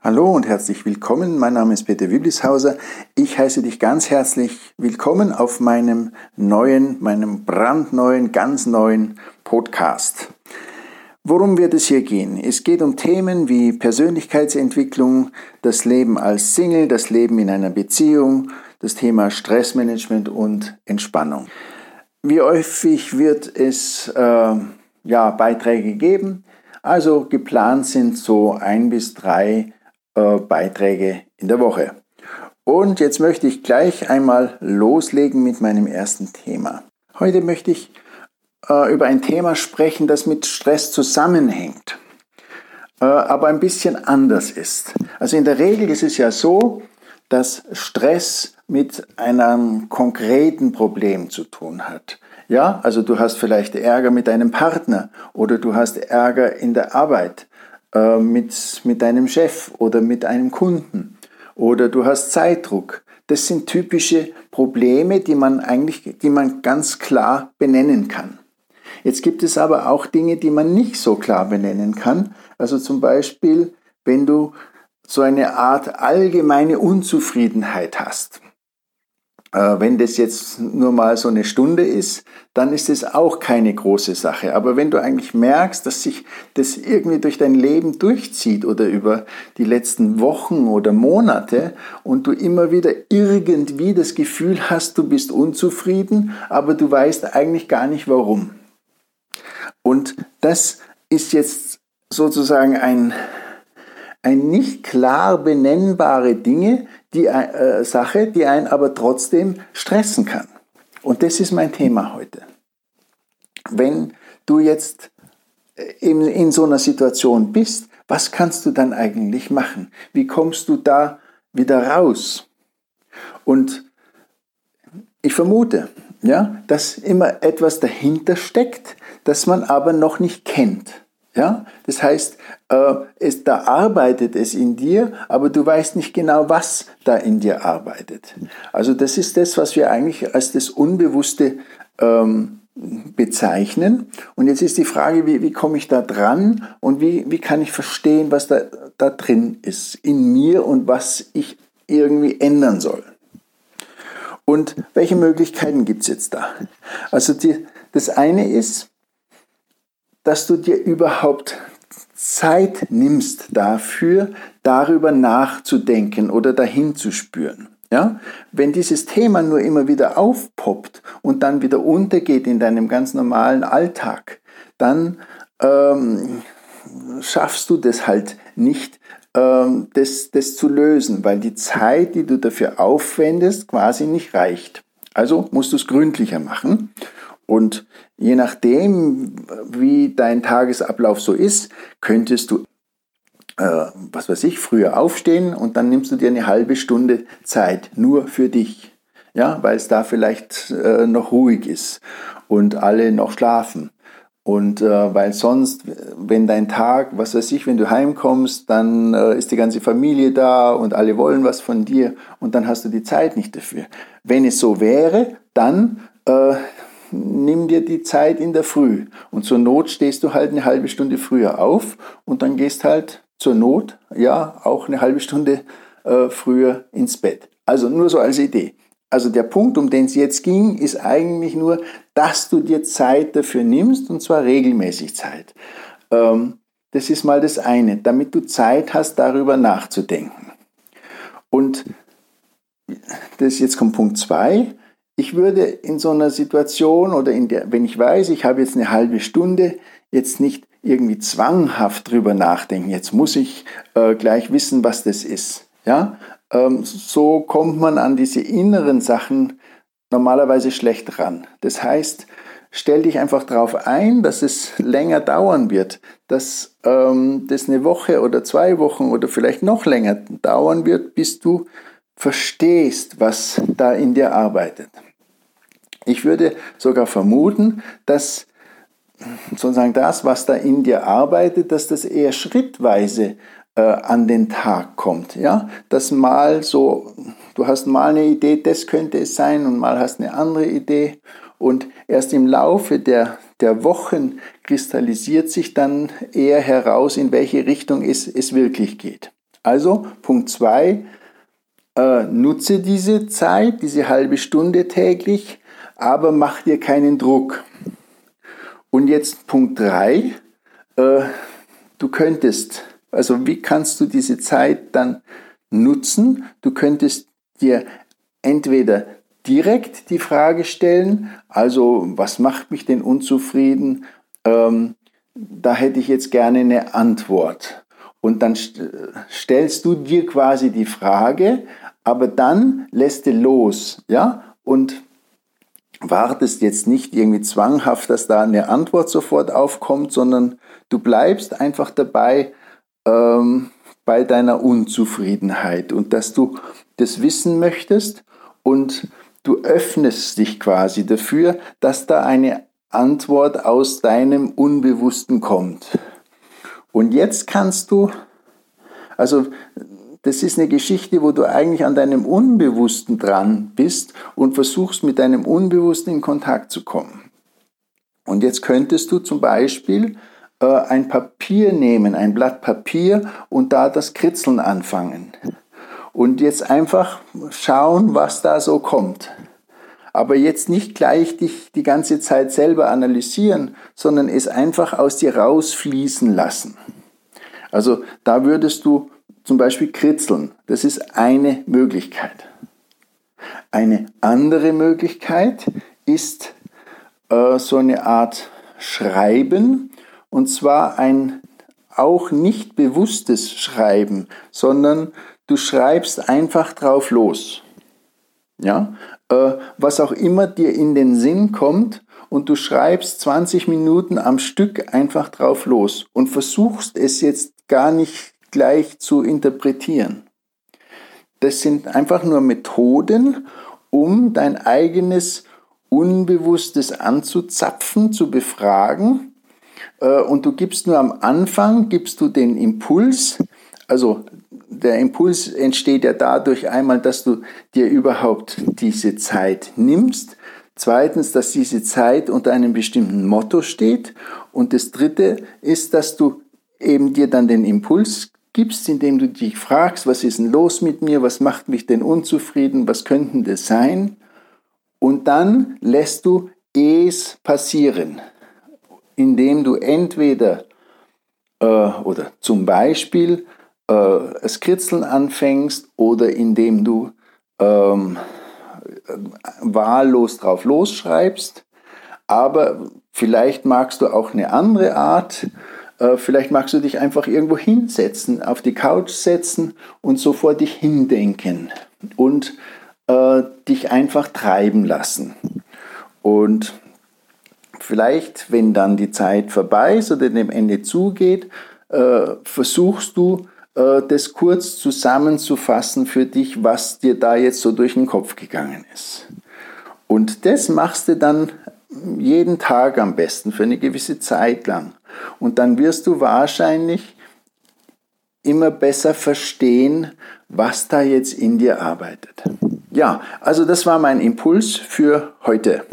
Hallo und herzlich willkommen. Mein Name ist Peter Wiblishauser. Ich heiße dich ganz herzlich willkommen auf meinem neuen, meinem brandneuen, ganz neuen Podcast. Worum wird es hier gehen? Es geht um Themen wie Persönlichkeitsentwicklung, das Leben als Single, das Leben in einer Beziehung, das Thema Stressmanagement und Entspannung. Wie häufig wird es äh, ja, Beiträge geben? Also geplant sind so ein bis drei Beiträge in der Woche. Und jetzt möchte ich gleich einmal loslegen mit meinem ersten Thema. Heute möchte ich äh, über ein Thema sprechen, das mit Stress zusammenhängt, äh, aber ein bisschen anders ist. Also in der Regel ist es ja so, dass Stress mit einem konkreten Problem zu tun hat. Ja, also du hast vielleicht Ärger mit deinem Partner oder du hast Ärger in der Arbeit äh, mit, mit deinem Chef oder mit einem Kunden oder du hast Zeitdruck. Das sind typische Probleme, die man eigentlich, die man ganz klar benennen kann. Jetzt gibt es aber auch Dinge, die man nicht so klar benennen kann. Also zum Beispiel, wenn du so eine Art allgemeine Unzufriedenheit hast. Äh, wenn das jetzt nur mal so eine Stunde ist, dann ist es auch keine große Sache. Aber wenn du eigentlich merkst, dass sich das irgendwie durch dein Leben durchzieht oder über die letzten Wochen oder Monate und du immer wieder irgendwie das Gefühl hast, du bist unzufrieden, aber du weißt eigentlich gar nicht warum. Und das ist jetzt sozusagen ein, ein nicht klar benennbare Dinge, die äh, Sache, die einen aber trotzdem stressen kann. Und das ist mein Thema heute. Wenn du jetzt in, äh, in so einer Situation bist, was kannst du dann eigentlich machen? Wie kommst du da wieder raus? Und ich vermute, ja, dass immer etwas dahinter steckt, das man aber noch nicht kennt. Ja? Das heißt, äh, es, da arbeitet es in dir, aber du weißt nicht genau, was da in dir arbeitet. Also das ist das, was wir eigentlich als das Unbewusste ähm, bezeichnen. Und jetzt ist die Frage, wie, wie komme ich da dran und wie, wie kann ich verstehen, was da, da drin ist in mir und was ich irgendwie ändern soll. Und welche Möglichkeiten gibt es jetzt da? Also die, das eine ist, dass du dir überhaupt Zeit nimmst dafür, darüber nachzudenken oder dahin zu spüren. Ja? Wenn dieses Thema nur immer wieder aufpoppt und dann wieder untergeht in deinem ganz normalen Alltag, dann ähm, schaffst du das halt nicht, ähm, das, das zu lösen, weil die Zeit, die du dafür aufwendest, quasi nicht reicht. Also musst du es gründlicher machen. Und je nachdem, wie dein Tagesablauf so ist, könntest du, äh, was weiß ich, früher aufstehen und dann nimmst du dir eine halbe Stunde Zeit nur für dich. Ja, weil es da vielleicht äh, noch ruhig ist und alle noch schlafen. Und äh, weil sonst, wenn dein Tag, was weiß ich, wenn du heimkommst, dann äh, ist die ganze Familie da und alle wollen was von dir und dann hast du die Zeit nicht dafür. Wenn es so wäre, dann äh, nimm dir die Zeit in der Früh. Und zur Not stehst du halt eine halbe Stunde früher auf und dann gehst halt zur Not, ja, auch eine halbe Stunde äh, früher ins Bett. Also nur so als Idee. Also der Punkt, um den es jetzt ging, ist eigentlich nur, dass du dir Zeit dafür nimmst und zwar regelmäßig Zeit. Ähm, das ist mal das eine, damit du Zeit hast, darüber nachzudenken. Und das jetzt kommt Punkt zwei ich würde in so einer Situation oder in der, wenn ich weiß, ich habe jetzt eine halbe Stunde, jetzt nicht irgendwie zwanghaft drüber nachdenken. Jetzt muss ich äh, gleich wissen, was das ist. Ja, ähm, so kommt man an diese inneren Sachen normalerweise schlecht ran. Das heißt, stell dich einfach darauf ein, dass es länger dauern wird, dass ähm, das eine Woche oder zwei Wochen oder vielleicht noch länger dauern wird, bis du verstehst, was da in dir arbeitet. Ich würde sogar vermuten, dass sozusagen das, was da in dir arbeitet, dass das eher schrittweise äh, an den Tag kommt. Ja, dass mal so, du hast mal eine Idee, das könnte es sein, und mal hast eine andere Idee. Und erst im Laufe der, der Wochen kristallisiert sich dann eher heraus, in welche Richtung es, es wirklich geht. Also Punkt 2, äh, nutze diese Zeit, diese halbe Stunde täglich, aber mach dir keinen Druck. Und jetzt Punkt 3, äh, du könntest, also wie kannst du diese Zeit dann nutzen? Du könntest dir entweder direkt die Frage stellen, also was macht mich denn unzufrieden? Ähm, da hätte ich jetzt gerne eine Antwort. Und dann stellst du dir quasi die Frage, aber dann lässt du los, ja, und wartest jetzt nicht irgendwie zwanghaft, dass da eine Antwort sofort aufkommt, sondern du bleibst einfach dabei ähm, bei deiner Unzufriedenheit und dass du das wissen möchtest und du öffnest dich quasi dafür, dass da eine Antwort aus deinem Unbewussten kommt. Und jetzt kannst du, also das ist eine Geschichte, wo du eigentlich an deinem Unbewussten dran bist und versuchst mit deinem Unbewussten in Kontakt zu kommen. Und jetzt könntest du zum Beispiel äh, ein Papier nehmen, ein Blatt Papier und da das Kritzeln anfangen. Und jetzt einfach schauen, was da so kommt. Aber jetzt nicht gleich dich die ganze Zeit selber analysieren, sondern es einfach aus dir rausfließen lassen. Also da würdest du zum Beispiel kritzeln. Das ist eine Möglichkeit. Eine andere Möglichkeit ist äh, so eine Art Schreiben und zwar ein auch nicht bewusstes Schreiben, sondern du schreibst einfach drauf los. Ja, äh, was auch immer dir in den Sinn kommt und du schreibst 20 Minuten am Stück einfach drauf los und versuchst es jetzt gar nicht gleich zu interpretieren. Das sind einfach nur Methoden, um dein eigenes Unbewusstes anzuzapfen, zu befragen. Äh, und du gibst nur am Anfang, gibst du den Impuls, also der Impuls entsteht ja dadurch einmal, dass du dir überhaupt diese Zeit nimmst. Zweitens, dass diese Zeit unter einem bestimmten Motto steht. Und das Dritte ist, dass du eben dir dann den Impuls gibst, indem du dich fragst, was ist denn los mit mir, was macht mich denn unzufrieden, was könnten das sein? Und dann lässt du es passieren, indem du entweder äh, oder zum Beispiel äh, das Kritzeln anfängst oder indem du ähm, wahllos drauf losschreibst. Aber vielleicht magst du auch eine andere Art, vielleicht magst du dich einfach irgendwo hinsetzen, auf die Couch setzen und so vor dich hindenken und äh, dich einfach treiben lassen. Und vielleicht, wenn dann die Zeit vorbei ist oder dem Ende zugeht, äh, versuchst du, äh, das kurz zusammenzufassen für dich, was dir da jetzt so durch den Kopf gegangen ist. Und das machst du dann jeden Tag am besten für eine gewisse Zeit lang. Und dann wirst du wahrscheinlich immer besser verstehen, was da jetzt in dir arbeitet. Ja, also das war mein Impuls für heute.